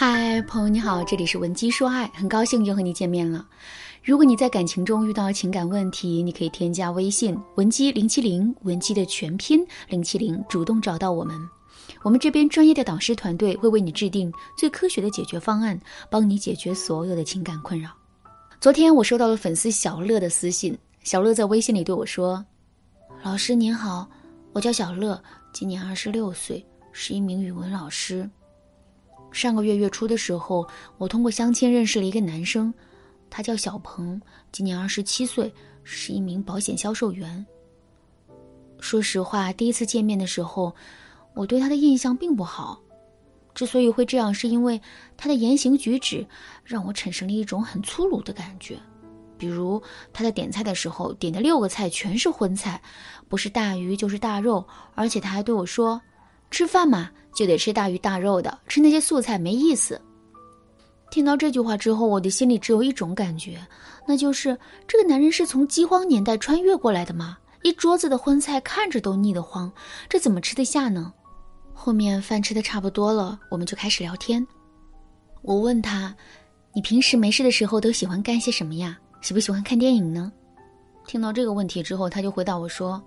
嗨，朋友你好，这里是文姬说爱，很高兴又和你见面了。如果你在感情中遇到情感问题，你可以添加微信文姬零七零，文姬的全拼零七零，主动找到我们。我们这边专业的导师团队会为你制定最科学的解决方案，帮你解决所有的情感困扰。昨天我收到了粉丝小乐的私信，小乐在微信里对我说：“老师您好，我叫小乐，今年二十六岁，是一名语文老师。上个月月初的时候，我通过相亲认识了一个男生，他叫小鹏，今年二十七岁，是一名保险销售员。说实话，第一次见面的时候。”我对他的印象并不好，之所以会这样，是因为他的言行举止让我产生了一种很粗鲁的感觉。比如他在点菜的时候，点的六个菜全是荤菜，不是大鱼就是大肉，而且他还对我说：“吃饭嘛，就得吃大鱼大肉的，吃那些素菜没意思。”听到这句话之后，我的心里只有一种感觉，那就是这个男人是从饥荒年代穿越过来的吗？一桌子的荤菜看着都腻得慌，这怎么吃得下呢？后面饭吃的差不多了，我们就开始聊天。我问他：“你平时没事的时候都喜欢干些什么呀？喜不喜欢看电影呢？”听到这个问题之后，他就回答我说：“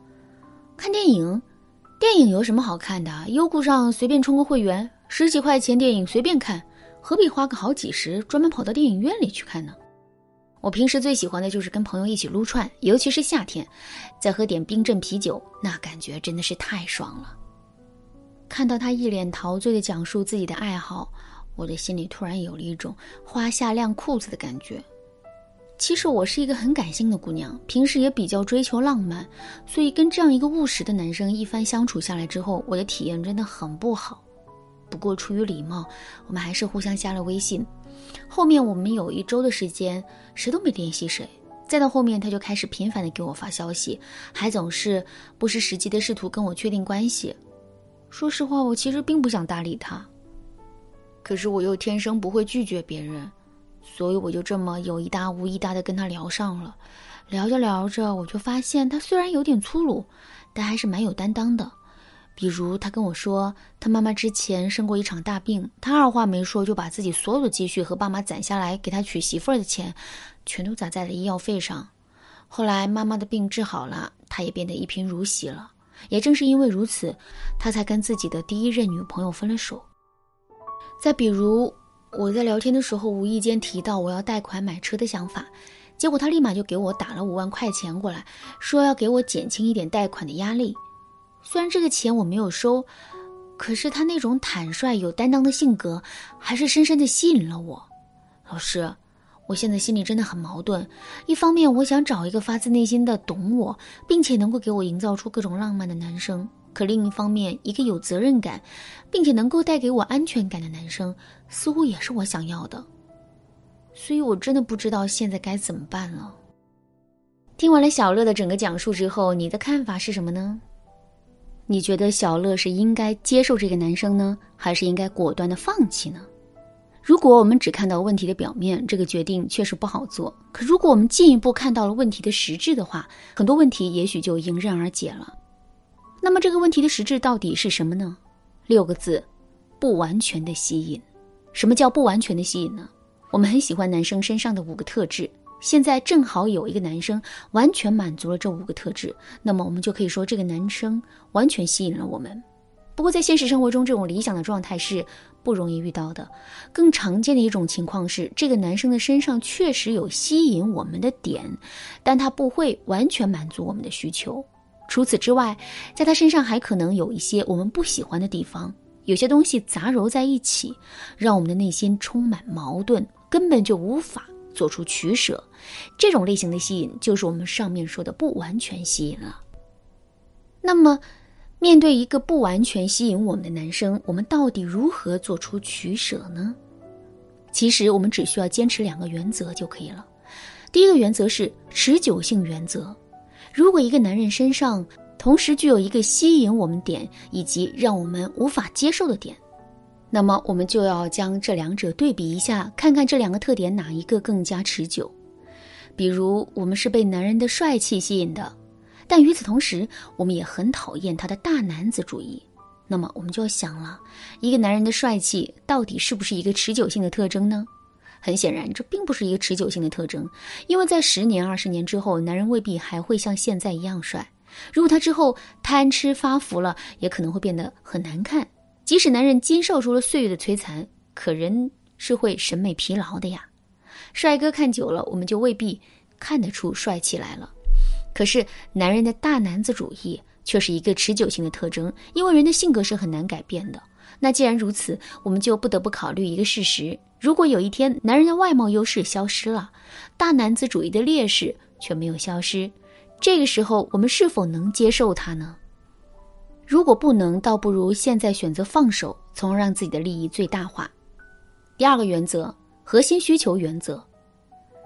看电影，电影有什么好看的？优酷上随便充个会员，十几块钱电影随便看，何必花个好几十专门跑到电影院里去看呢？”我平时最喜欢的就是跟朋友一起撸串，尤其是夏天，再喝点冰镇啤酒，那感觉真的是太爽了。看到他一脸陶醉的讲述自己的爱好，我的心里突然有了一种花下晾裤子的感觉。其实我是一个很感性的姑娘，平时也比较追求浪漫，所以跟这样一个务实的男生一番相处下来之后，我的体验真的很不好。不过出于礼貌，我们还是互相加了微信。后面我们有一周的时间，谁都没联系谁。再到后面，他就开始频繁的给我发消息，还总是不失时机的试图跟我确定关系。说实话，我其实并不想搭理他。可是我又天生不会拒绝别人，所以我就这么有一搭无一搭的跟他聊上了。聊着聊着，我就发现他虽然有点粗鲁，但还是蛮有担当的。比如他跟我说，他妈妈之前生过一场大病，他二话没说就把自己所有的积蓄和爸妈攒下来给他娶媳妇儿的钱，全都砸在了医药费上。后来妈妈的病治好了，他也变得一贫如洗了。也正是因为如此，他才跟自己的第一任女朋友分了手。再比如，我在聊天的时候无意间提到我要贷款买车的想法，结果他立马就给我打了五万块钱过来，说要给我减轻一点贷款的压力。虽然这个钱我没有收，可是他那种坦率有担当的性格，还是深深的吸引了我。老师。我现在心里真的很矛盾，一方面我想找一个发自内心的懂我，并且能够给我营造出各种浪漫的男生，可另一方面，一个有责任感，并且能够带给我安全感的男生，似乎也是我想要的。所以我真的不知道现在该怎么办了。听完了小乐的整个讲述之后，你的看法是什么呢？你觉得小乐是应该接受这个男生呢，还是应该果断的放弃呢？如果我们只看到问题的表面，这个决定确实不好做。可如果我们进一步看到了问题的实质的话，很多问题也许就迎刃而解了。那么这个问题的实质到底是什么呢？六个字：不完全的吸引。什么叫不完全的吸引呢？我们很喜欢男生身上的五个特质，现在正好有一个男生完全满足了这五个特质，那么我们就可以说这个男生完全吸引了我们。不过在现实生活中，这种理想的状态是。不容易遇到的，更常见的一种情况是，这个男生的身上确实有吸引我们的点，但他不会完全满足我们的需求。除此之外，在他身上还可能有一些我们不喜欢的地方，有些东西杂糅在一起，让我们的内心充满矛盾，根本就无法做出取舍。这种类型的吸引，就是我们上面说的不完全吸引了。那么。面对一个不完全吸引我们的男生，我们到底如何做出取舍呢？其实我们只需要坚持两个原则就可以了。第一个原则是持久性原则。如果一个男人身上同时具有一个吸引我们点以及让我们无法接受的点，那么我们就要将这两者对比一下，看看这两个特点哪一个更加持久。比如，我们是被男人的帅气吸引的。但与此同时，我们也很讨厌他的大男子主义。那么我们就要想了，一个男人的帅气到底是不是一个持久性的特征呢？很显然，这并不是一个持久性的特征，因为在十年、二十年之后，男人未必还会像现在一样帅。如果他之后贪吃发福了，也可能会变得很难看。即使男人经受住了岁月的摧残，可人是会审美疲劳的呀。帅哥看久了，我们就未必看得出帅气来了。可是，男人的大男子主义却是一个持久性的特征，因为人的性格是很难改变的。那既然如此，我们就不得不考虑一个事实：如果有一天男人的外貌优势消失了，大男子主义的劣势却没有消失，这个时候我们是否能接受他呢？如果不能，倒不如现在选择放手，从而让自己的利益最大化。第二个原则：核心需求原则。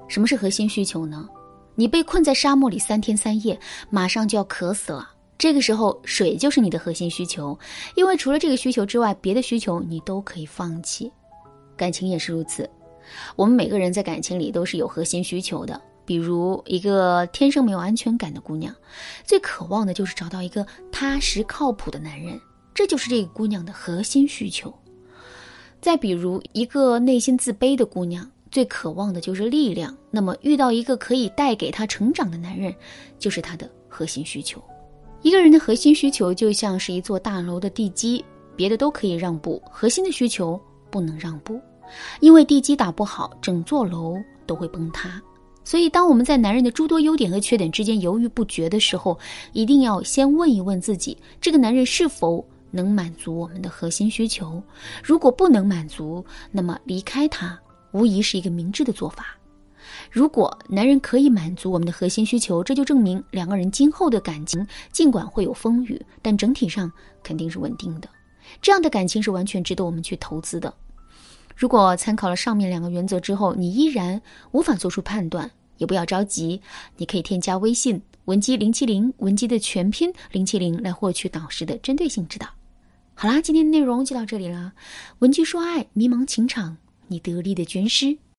什么是核心需求呢？你被困在沙漠里三天三夜，马上就要渴死了。这个时候，水就是你的核心需求，因为除了这个需求之外，别的需求你都可以放弃。感情也是如此，我们每个人在感情里都是有核心需求的。比如，一个天生没有安全感的姑娘，最渴望的就是找到一个踏实靠谱的男人，这就是这个姑娘的核心需求。再比如，一个内心自卑的姑娘。最渴望的就是力量，那么遇到一个可以带给她成长的男人，就是她的核心需求。一个人的核心需求就像是一座大楼的地基，别的都可以让步，核心的需求不能让步，因为地基打不好，整座楼都会崩塌。所以，当我们在男人的诸多优点和缺点之间犹豫不决的时候，一定要先问一问自己：这个男人是否能满足我们的核心需求？如果不能满足，那么离开他。无疑是一个明智的做法。如果男人可以满足我们的核心需求，这就证明两个人今后的感情尽管会有风雨，但整体上肯定是稳定的。这样的感情是完全值得我们去投资的。如果参考了上面两个原则之后，你依然无法做出判断，也不要着急，你可以添加微信文姬零七零，文姬的全拼零七零来获取导师的针对性指导。好啦，今天的内容就到这里了。文姬说爱，迷茫情场。你得力的军师。